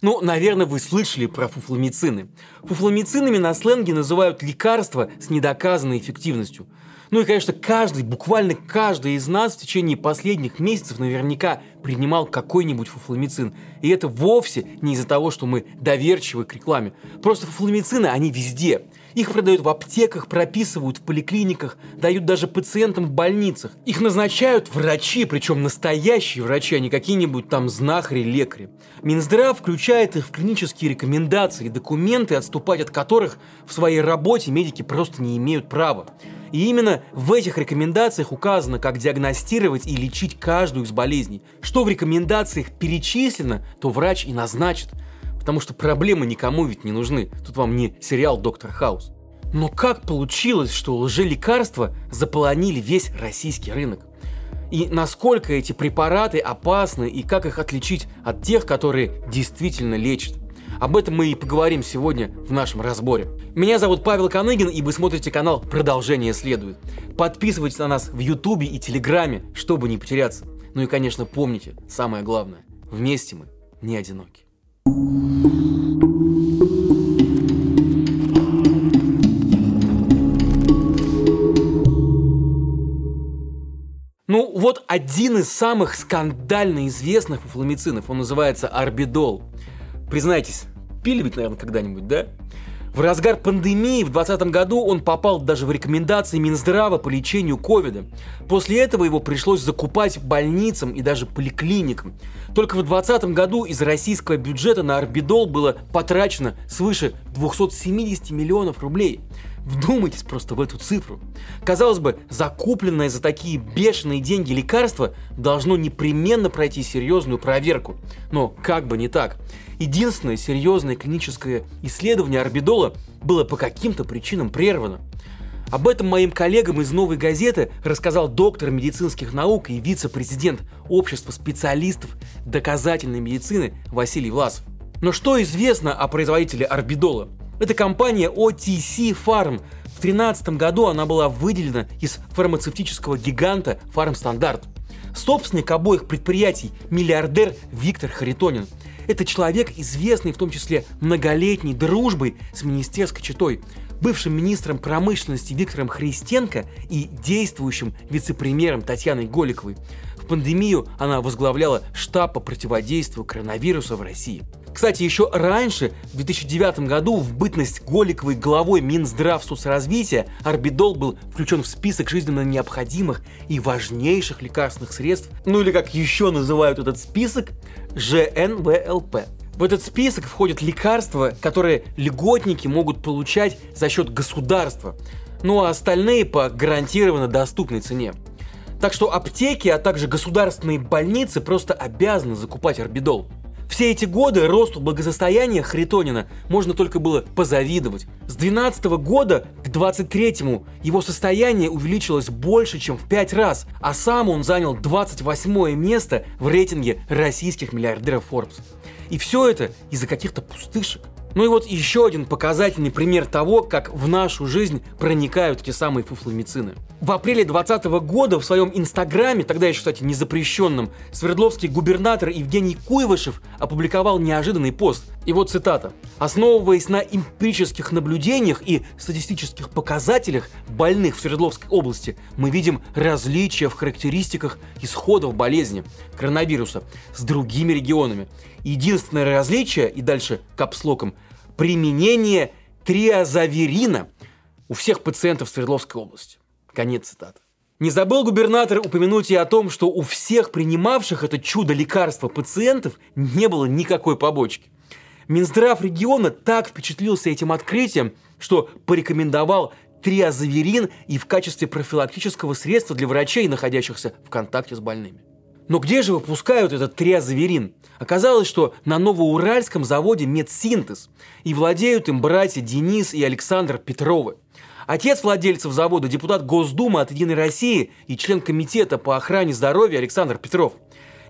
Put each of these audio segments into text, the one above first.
Ну, наверное, вы слышали про фуфломицины. Фуфломицинами на сленге называют лекарства с недоказанной эффективностью. Ну и, конечно, каждый, буквально каждый из нас в течение последних месяцев наверняка принимал какой-нибудь фуфломицин. И это вовсе не из-за того, что мы доверчивы к рекламе. Просто фуфломицины, они везде. Их продают в аптеках, прописывают в поликлиниках, дают даже пациентам в больницах. Их назначают врачи, причем настоящие врачи, а не какие-нибудь там знахари, лекари. Минздрав включает их в клинические рекомендации, документы, отступать от которых в своей работе медики просто не имеют права. И именно в этих рекомендациях указано, как диагностировать и лечить каждую из болезней. Что в рекомендациях перечислено, то врач и назначит – потому что проблемы никому ведь не нужны. Тут вам не сериал «Доктор Хаус». Но как получилось, что лжелекарства заполонили весь российский рынок? И насколько эти препараты опасны и как их отличить от тех, которые действительно лечат? Об этом мы и поговорим сегодня в нашем разборе. Меня зовут Павел Коныгин, и вы смотрите канал «Продолжение следует». Подписывайтесь на нас в Ютубе и Телеграме, чтобы не потеряться. Ну и, конечно, помните, самое главное, вместе мы не одиноки. Ну, вот один из самых скандально известных фуфломицинов. Он называется Арбидол. Признайтесь, пили ведь, наверное, когда-нибудь, да? В разгар пандемии в 2020 году он попал даже в рекомендации Минздрава по лечению ковида. После этого его пришлось закупать больницам и даже поликлиникам. Только в 2020 году из российского бюджета на орбидол было потрачено свыше 270 миллионов рублей. Вдумайтесь просто в эту цифру. Казалось бы, закупленное за такие бешеные деньги лекарство должно непременно пройти серьезную проверку. Но как бы не так. Единственное серьезное клиническое исследование орбидола было по каким-то причинам прервано. Об этом моим коллегам из «Новой газеты» рассказал доктор медицинских наук и вице-президент Общества специалистов доказательной медицины Василий Власов. Но что известно о производителе орбидола? Это компания OTC Farm. В 2013 году она была выделена из фармацевтического гиганта Farmstandard. Собственник обоих предприятий – миллиардер Виктор Харитонин. Это человек, известный в том числе многолетней дружбой с министерской читой, бывшим министром промышленности Виктором Христенко и действующим вице-премьером Татьяной Голиковой. В пандемию она возглавляла штаб по противодействию коронавирусу в России. Кстати, еще раньше, в 2009 году, в бытность Голиковой главой Минздрав соцразвития, орбидол был включен в список жизненно необходимых и важнейших лекарственных средств, ну или как еще называют этот список, ЖНВЛП. В этот список входят лекарства, которые льготники могут получать за счет государства, ну а остальные по гарантированно доступной цене. Так что аптеки, а также государственные больницы просто обязаны закупать орбидол. Все эти годы росту благосостояния Харитонина можно только было позавидовать. С 12 года к 23 его состояние увеличилось больше, чем в 5 раз, а сам он занял 28 место в рейтинге российских миллиардеров Forbes. И все это из-за каких-то пустышек. Ну и вот еще один показательный пример того, как в нашу жизнь проникают эти самые фуфломицины. В апреле 2020 года в своем инстаграме, тогда еще, кстати, не запрещенном, Свердловский губернатор Евгений Куйвышев опубликовал неожиданный пост. И вот цитата. «Основываясь на эмпирических наблюдениях и статистических показателях больных в Свердловской области, мы видим различия в характеристиках исходов болезни коронавируса с другими регионами. Единственное различие, и дальше капслоком, применение триазаверина у всех пациентов Свердловской области. Конец цитаты. Не забыл губернатор упомянуть и о том, что у всех принимавших это чудо лекарства пациентов не было никакой побочки. Минздрав региона так впечатлился этим открытием, что порекомендовал триазаверин и в качестве профилактического средства для врачей, находящихся в контакте с больными. Но где же выпускают этот триазаверин? Оказалось, что на Новоуральском заводе «Медсинтез» и владеют им братья Денис и Александр Петровы. Отец владельцев завода – депутат Госдумы от «Единой России» и член комитета по охране здоровья Александр Петров.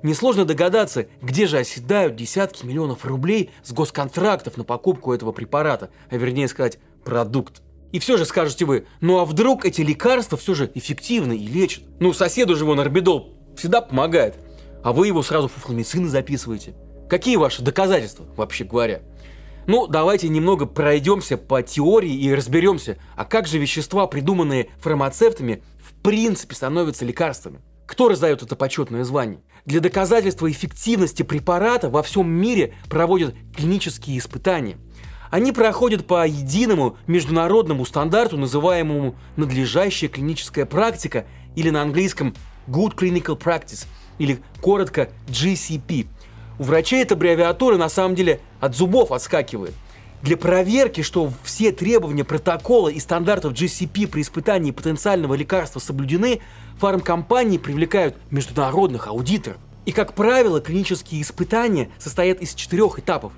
Несложно догадаться, где же оседают десятки миллионов рублей с госконтрактов на покупку этого препарата, а вернее сказать, продукт. И все же скажете вы, ну а вдруг эти лекарства все же эффективны и лечат? Ну, соседу же вон орбидол всегда помогает. А вы его сразу фуфломицины записываете. Какие ваши доказательства, вообще говоря? Ну, давайте немного пройдемся по теории и разберемся, а как же вещества, придуманные фармацевтами, в принципе становятся лекарствами. Кто раздает это почетное звание? Для доказательства эффективности препарата во всем мире проводят клинические испытания. Они проходят по единому международному стандарту, называемому надлежащая клиническая практика или на английском Good Clinical Practice, или коротко GCP. У врачей эта аббревиатура на самом деле от зубов отскакивает – для проверки, что все требования протокола и стандартов GCP при испытании потенциального лекарства соблюдены, фармкомпании привлекают международных аудиторов. И, как правило, клинические испытания состоят из четырех этапов.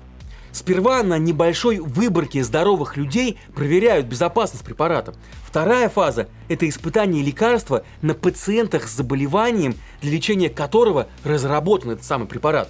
Сперва на небольшой выборке здоровых людей проверяют безопасность препарата. Вторая фаза – это испытание лекарства на пациентах с заболеванием, для лечения которого разработан этот самый препарат.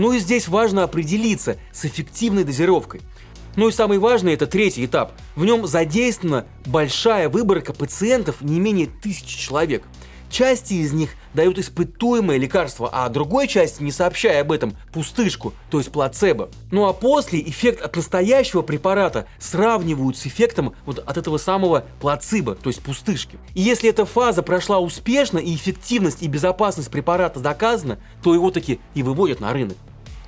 Ну и здесь важно определиться с эффективной дозировкой – ну и самый важный это третий этап. В нем задействована большая выборка пациентов, не менее тысячи человек. Части из них дают испытуемое лекарство, а другой части, не сообщая об этом, пустышку, то есть плацебо. Ну а после эффект от настоящего препарата сравнивают с эффектом вот от этого самого плацебо, то есть пустышки. И если эта фаза прошла успешно и эффективность и безопасность препарата доказана, то его таки и выводят на рынок.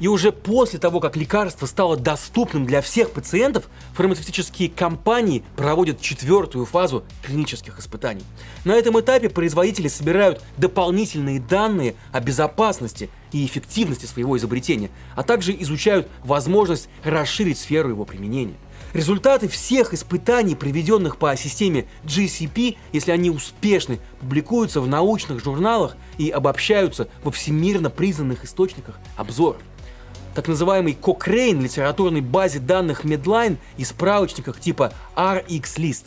И уже после того, как лекарство стало доступным для всех пациентов, фармацевтические компании проводят четвертую фазу клинических испытаний. На этом этапе производители собирают дополнительные данные о безопасности и эффективности своего изобретения, а также изучают возможность расширить сферу его применения. Результаты всех испытаний, проведенных по системе GCP, если они успешны, публикуются в научных журналах и обобщаются во всемирно признанных источниках обзоров так называемой Cochrane литературной базе данных Medline и справочниках типа RX-List.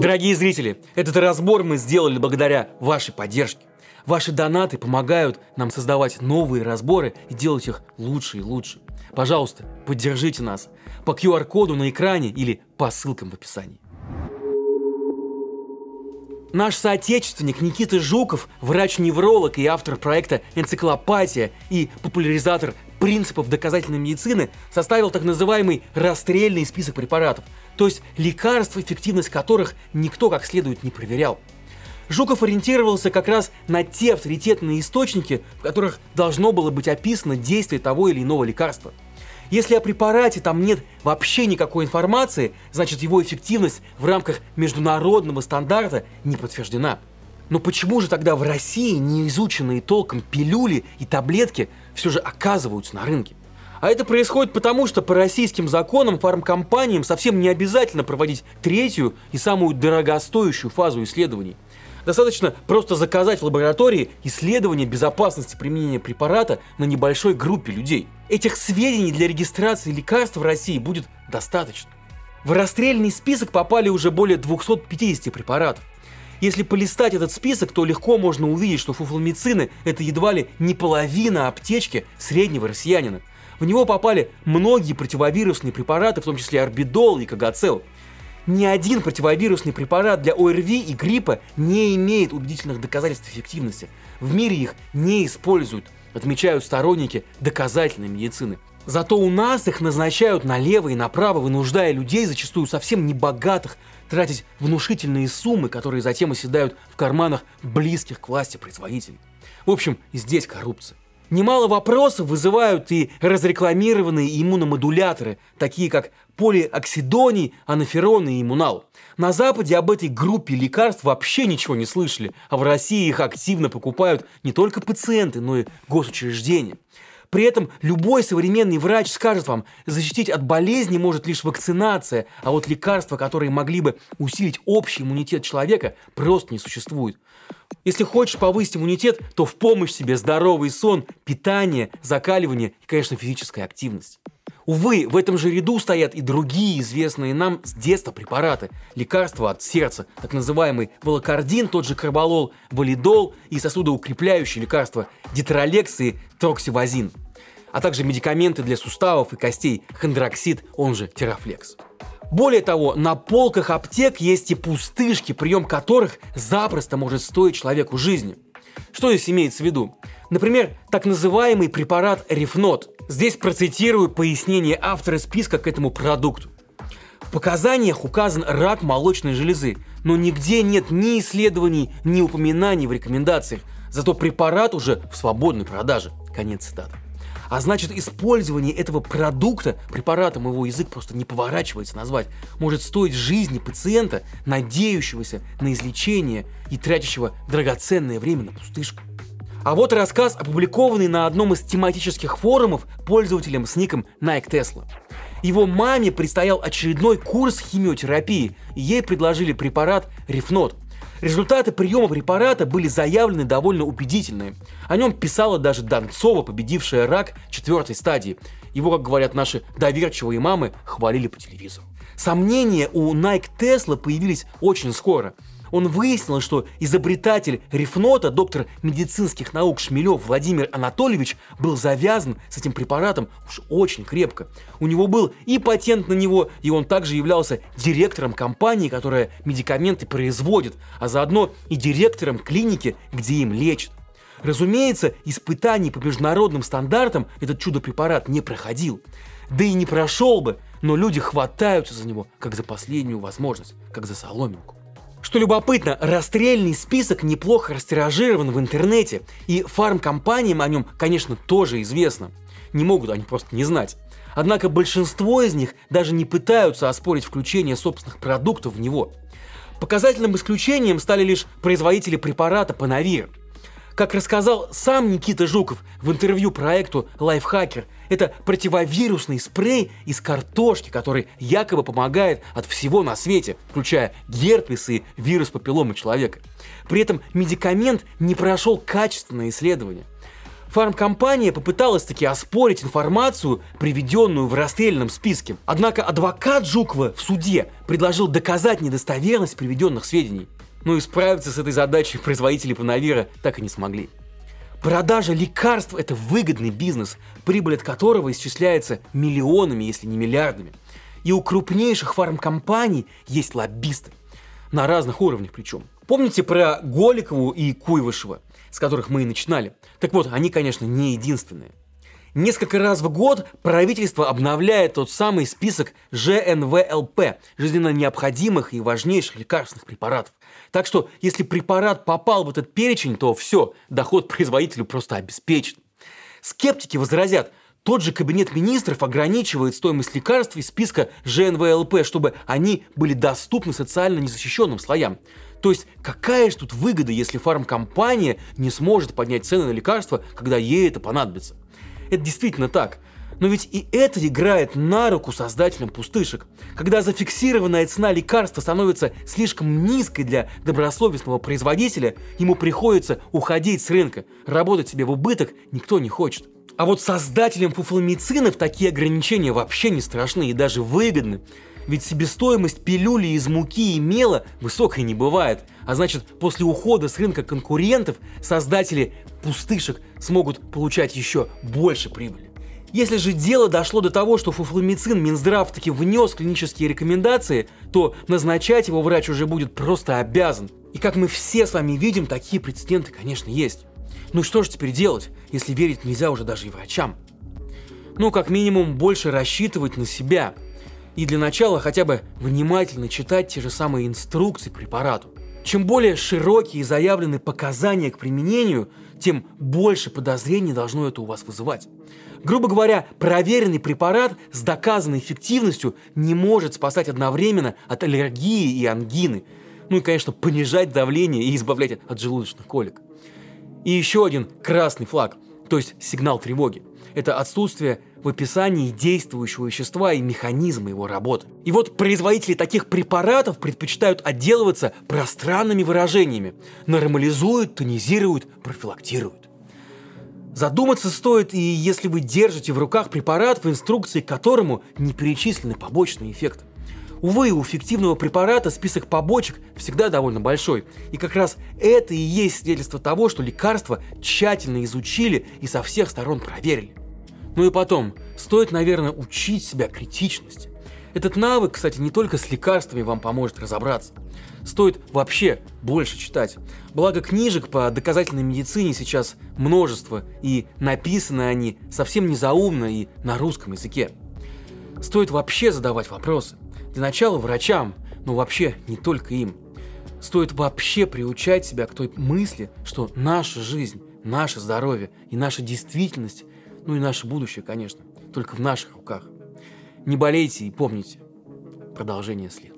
Дорогие зрители, этот разбор мы сделали благодаря вашей поддержке. Ваши донаты помогают нам создавать новые разборы и делать их лучше и лучше. Пожалуйста, поддержите нас по QR-коду на экране или по ссылкам в описании. Наш соотечественник Никита Жуков, врач-невролог и автор проекта «Энциклопатия» и популяризатор принципов доказательной медицины, составил так называемый расстрельный список препаратов, то есть лекарств, эффективность которых никто как следует не проверял. Жуков ориентировался как раз на те авторитетные источники, в которых должно было быть описано действие того или иного лекарства – если о препарате там нет вообще никакой информации, значит его эффективность в рамках международного стандарта не подтверждена. Но почему же тогда в России неизученные толком пилюли и таблетки все же оказываются на рынке? А это происходит потому, что по российским законам фармкомпаниям совсем не обязательно проводить третью и самую дорогостоящую фазу исследований – Достаточно просто заказать в лаборатории исследование безопасности применения препарата на небольшой группе людей. Этих сведений для регистрации лекарств в России будет достаточно. В расстрельный список попали уже более 250 препаратов. Если полистать этот список, то легко можно увидеть, что фуфломицины – это едва ли не половина аптечки среднего россиянина. В него попали многие противовирусные препараты, в том числе орбидол и кагацел – ни один противовирусный препарат для ОРВИ и гриппа не имеет убедительных доказательств эффективности. В мире их не используют, отмечают сторонники доказательной медицины. Зато у нас их назначают налево и направо, вынуждая людей, зачастую совсем небогатых, тратить внушительные суммы, которые затем оседают в карманах близких к власти производителей. В общем, здесь коррупция. Немало вопросов вызывают и разрекламированные иммуномодуляторы, такие как полиоксидоний, анаферон и иммунал. На Западе об этой группе лекарств вообще ничего не слышали, а в России их активно покупают не только пациенты, но и госучреждения. При этом любой современный врач скажет вам, защитить от болезни может лишь вакцинация, а вот лекарства, которые могли бы усилить общий иммунитет человека, просто не существует. Если хочешь повысить иммунитет, то в помощь себе здоровый сон, питание, закаливание и, конечно, физическая активность. Увы, в этом же ряду стоят и другие известные нам с детства препараты. Лекарства от сердца, так называемый волокардин, тот же карболол, валидол и сосудоукрепляющие лекарства дитролекс и троксивазин. А также медикаменты для суставов и костей хондроксид, он же терафлекс. Более того, на полках аптек есть и пустышки, прием которых запросто может стоить человеку жизни. Что здесь имеется в виду? Например, так называемый препарат Рифнот. Здесь процитирую пояснение автора списка к этому продукту. В показаниях указан рак молочной железы, но нигде нет ни исследований, ни упоминаний в рекомендациях. Зато препарат уже в свободной продаже. Конец цитаты. А значит, использование этого продукта, препаратом его язык просто не поворачивается назвать, может стоить жизни пациента, надеющегося на излечение и тратящего драгоценное время на пустышку. А вот рассказ, опубликованный на одном из тематических форумов пользователем с ником Nike Tesla. Его маме предстоял очередной курс химиотерапии, и ей предложили препарат Рифнот – Результаты приема препарата были заявлены довольно убедительные. О нем писала даже Донцова, победившая рак четвертой стадии. Его, как говорят наши доверчивые мамы, хвалили по телевизору. Сомнения у Nike Tesla появились очень скоро – он выяснил, что изобретатель рифнота, доктор медицинских наук Шмелев Владимир Анатольевич, был завязан с этим препаратом уж очень крепко. У него был и патент на него, и он также являлся директором компании, которая медикаменты производит, а заодно и директором клиники, где им лечат. Разумеется, испытаний по международным стандартам этот чудо-препарат не проходил. Да и не прошел бы, но люди хватаются за него, как за последнюю возможность, как за соломинку. Что любопытно, расстрельный список неплохо растиражирован в интернете, и фармкомпаниям о нем, конечно, тоже известно. Не могут они просто не знать. Однако большинство из них даже не пытаются оспорить включение собственных продуктов в него. Показательным исключением стали лишь производители препарата Панавир – как рассказал сам Никита Жуков в интервью проекту «Лайфхакер», это противовирусный спрей из картошки, который якобы помогает от всего на свете, включая герпес и вирус папилломы человека. При этом медикамент не прошел качественное исследование. Фармкомпания попыталась таки оспорить информацию, приведенную в расстрельном списке. Однако адвокат Жукова в суде предложил доказать недостоверность приведенных сведений. Но и справиться с этой задачей производители Панавира так и не смогли. Продажа лекарств – это выгодный бизнес, прибыль от которого исчисляется миллионами, если не миллиардами. И у крупнейших фармкомпаний есть лоббисты. На разных уровнях причем. Помните про Голикову и Куйвышева, с которых мы и начинали? Так вот, они, конечно, не единственные. Несколько раз в год правительство обновляет тот самый список ЖНВЛП – жизненно необходимых и важнейших лекарственных препаратов. Так что, если препарат попал в этот перечень, то все, доход производителю просто обеспечен. Скептики возразят, тот же кабинет министров ограничивает стоимость лекарств из списка ЖНВЛП, чтобы они были доступны социально незащищенным слоям. То есть какая же тут выгода, если фармкомпания не сможет поднять цены на лекарства, когда ей это понадобится? Это действительно так. Но ведь и это играет на руку создателям пустышек. Когда зафиксированная цена лекарства становится слишком низкой для добросовестного производителя, ему приходится уходить с рынка. Работать себе в убыток никто не хочет. А вот создателям фуфломицинов такие ограничения вообще не страшны и даже выгодны. Ведь себестоимость пилюли из муки и мела высокой не бывает. А значит, после ухода с рынка конкурентов создатели пустышек смогут получать еще больше прибыли. Если же дело дошло до того, что фуфломицин Минздрав таки внес клинические рекомендации, то назначать его врач уже будет просто обязан. И как мы все с вами видим, такие прецеденты, конечно, есть. Ну что же теперь делать, если верить нельзя уже даже и врачам? Ну, как минимум, больше рассчитывать на себя – и для начала хотя бы внимательно читать те же самые инструкции к препарату. Чем более широкие заявлены показания к применению, тем больше подозрений должно это у вас вызывать. Грубо говоря, проверенный препарат с доказанной эффективностью не может спасать одновременно от аллергии и ангины. Ну и, конечно, понижать давление и избавлять от желудочных колик. И еще один красный флаг, то есть сигнал тревоги. Это отсутствие в описании действующего вещества и механизма его работы. И вот производители таких препаратов предпочитают отделываться пространными выражениями. Нормализуют, тонизируют, профилактируют. Задуматься стоит и если вы держите в руках препарат, в инструкции к которому не перечислены побочные эффекты. Увы, у фиктивного препарата список побочек всегда довольно большой. И как раз это и есть свидетельство того, что лекарство тщательно изучили и со всех сторон проверили. Ну и потом, стоит, наверное, учить себя критичности. Этот навык, кстати, не только с лекарствами вам поможет разобраться. Стоит вообще больше читать. Благо книжек по доказательной медицине сейчас множество, и написаны они совсем не заумно и на русском языке. Стоит вообще задавать вопросы. Для начала врачам, но вообще не только им. Стоит вообще приучать себя к той мысли, что наша жизнь, наше здоровье и наша действительность, ну и наше будущее, конечно, только в наших руках. Не болейте и помните, продолжение след.